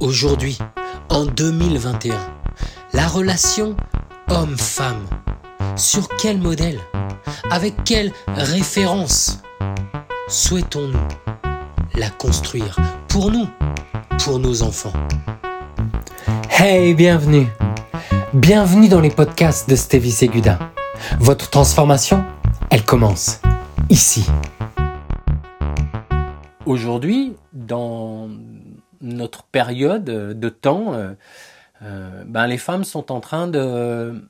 Aujourd'hui, en 2021, la relation homme-femme, sur quel modèle Avec quelle référence souhaitons-nous la construire pour nous, pour nos enfants? Hey, bienvenue Bienvenue dans les podcasts de Stevie Seguda. Votre transformation, elle commence ici. Aujourd'hui, dans notre période de temps, euh, euh, ben les femmes sont en train de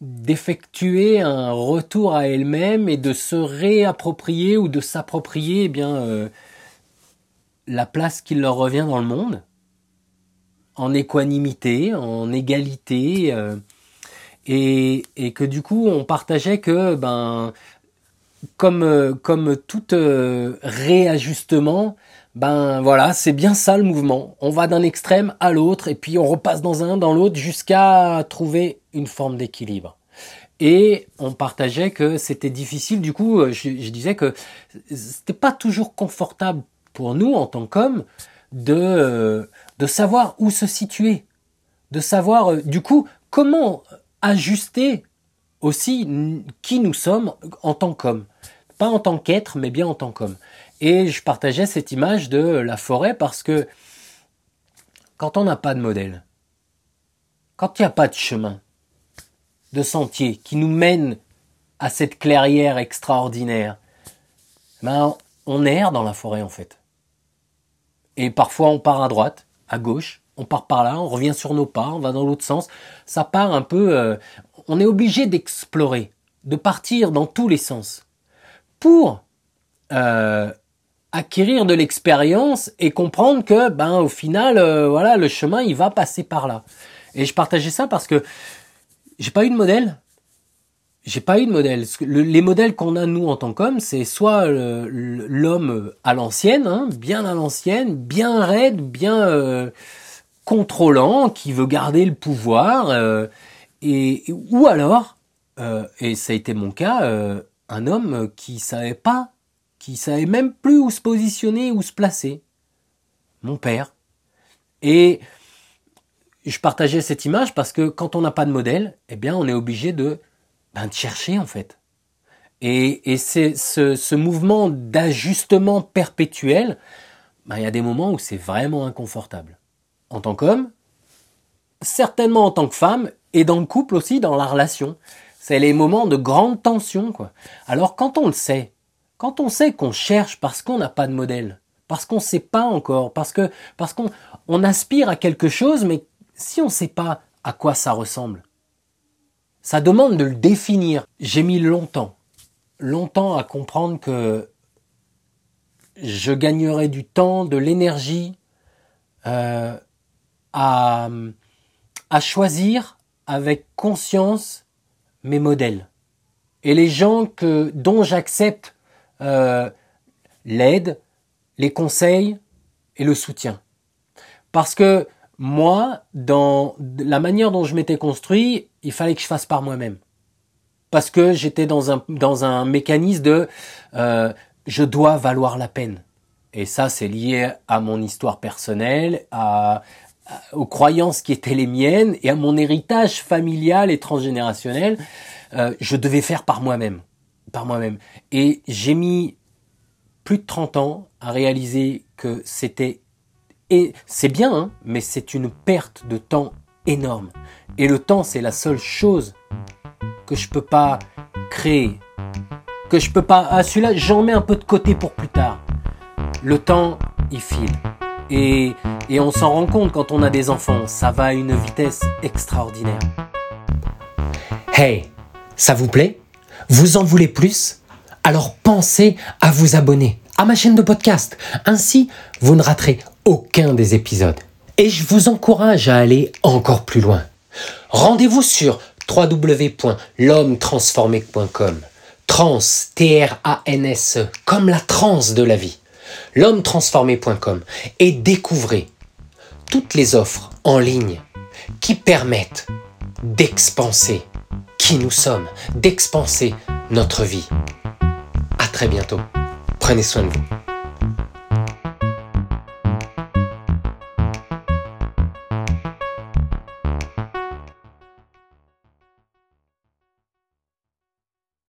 d'effectuer un retour à elles-mêmes et de se réapproprier ou de s'approprier eh bien euh, la place qui leur revient dans le monde en équanimité, en égalité et, et, que du coup on partageait que ben comme comme tout réajustement ben voilà, c'est bien ça le mouvement. On va d'un extrême à l'autre et puis on repasse dans un, dans l'autre jusqu'à trouver une forme d'équilibre. Et on partageait que c'était difficile. Du coup, euh, je, disais que c'était pas toujours confortable pour nous en tant qu'hommes de euh, de savoir où se situer, de savoir euh, du coup comment ajuster aussi qui nous sommes en tant qu'hommes, pas en tant qu'être, mais bien en tant qu'homme. Et je partageais cette image de la forêt parce que quand on n'a pas de modèle, quand il n'y a pas de chemin, de sentier qui nous mène à cette clairière extraordinaire, ben on erre dans la forêt en fait. Et parfois on part à droite, à gauche, on part par là, on revient sur nos pas, on va dans l'autre sens. Ça part un peu. Euh, on est obligé d'explorer, de partir dans tous les sens pour euh, acquérir de l'expérience et comprendre que ben au final euh, voilà le chemin il va passer par là. Et je partageais ça parce que j'ai pas eu de modèle. J'ai pas eu de modèle. les modèles qu'on a nous en tant qu'hommes, c'est soit l'homme à l'ancienne, hein, bien à l'ancienne, bien raide, bien euh, contrôlant, qui veut garder le pouvoir, euh, et ou alors, et ça a été mon cas, un homme qui savait pas qui savait même plus où se positionner, où se placer. Mon père. Et je partageais cette image parce que quand on n'a pas de modèle, eh bien, on est obligé de, ben, chercher, en fait. Et, et c'est ce, mouvement d'ajustement perpétuel, ben, il y a des moments où c'est vraiment inconfortable. En tant qu'homme, certainement en tant que femme, et dans le couple aussi, dans la relation. C'est les moments de grande tension. Alors, quand on le sait, quand on sait qu'on cherche parce qu'on n'a pas de modèle, parce qu'on ne sait pas encore, parce que parce qu'on on aspire à quelque chose, mais si on ne sait pas à quoi ça ressemble, ça demande de le définir. J'ai mis longtemps, longtemps à comprendre que je gagnerais du temps, de l'énergie euh, à, à choisir avec conscience mes modèles et les gens que dont j'accepte euh, l'aide, les conseils et le soutien. Parce que moi, dans la manière dont je m'étais construit, il fallait que je fasse par moi-même. Parce que j'étais dans un, dans un mécanisme de euh, je dois valoir la peine. Et ça, c'est lié à mon histoire personnelle, aux croyances qui étaient les miennes et à mon héritage familial et transgénérationnel. Euh, je devais faire par moi-même par moi-même. Et j'ai mis plus de 30 ans à réaliser que c'était et c'est bien, hein, mais c'est une perte de temps énorme. Et le temps, c'est la seule chose que je peux pas créer, que je peux pas. Ah, celui-là, j'en mets un peu de côté pour plus tard. Le temps, il file. Et, et on s'en rend compte quand on a des enfants. Ça va à une vitesse extraordinaire. Hey, ça vous plaît? Vous en voulez plus? Alors pensez à vous abonner à ma chaîne de podcast. Ainsi, vous ne raterez aucun des épisodes. Et je vous encourage à aller encore plus loin. Rendez-vous sur www.l'homme-transformé.com. Trans, T-R-A-N-S, comme la transe de la vie. L'homme-transformé.com et découvrez toutes les offres en ligne qui permettent d'expanser nous sommes, d'expanser notre vie. À très bientôt. Prenez soin de vous.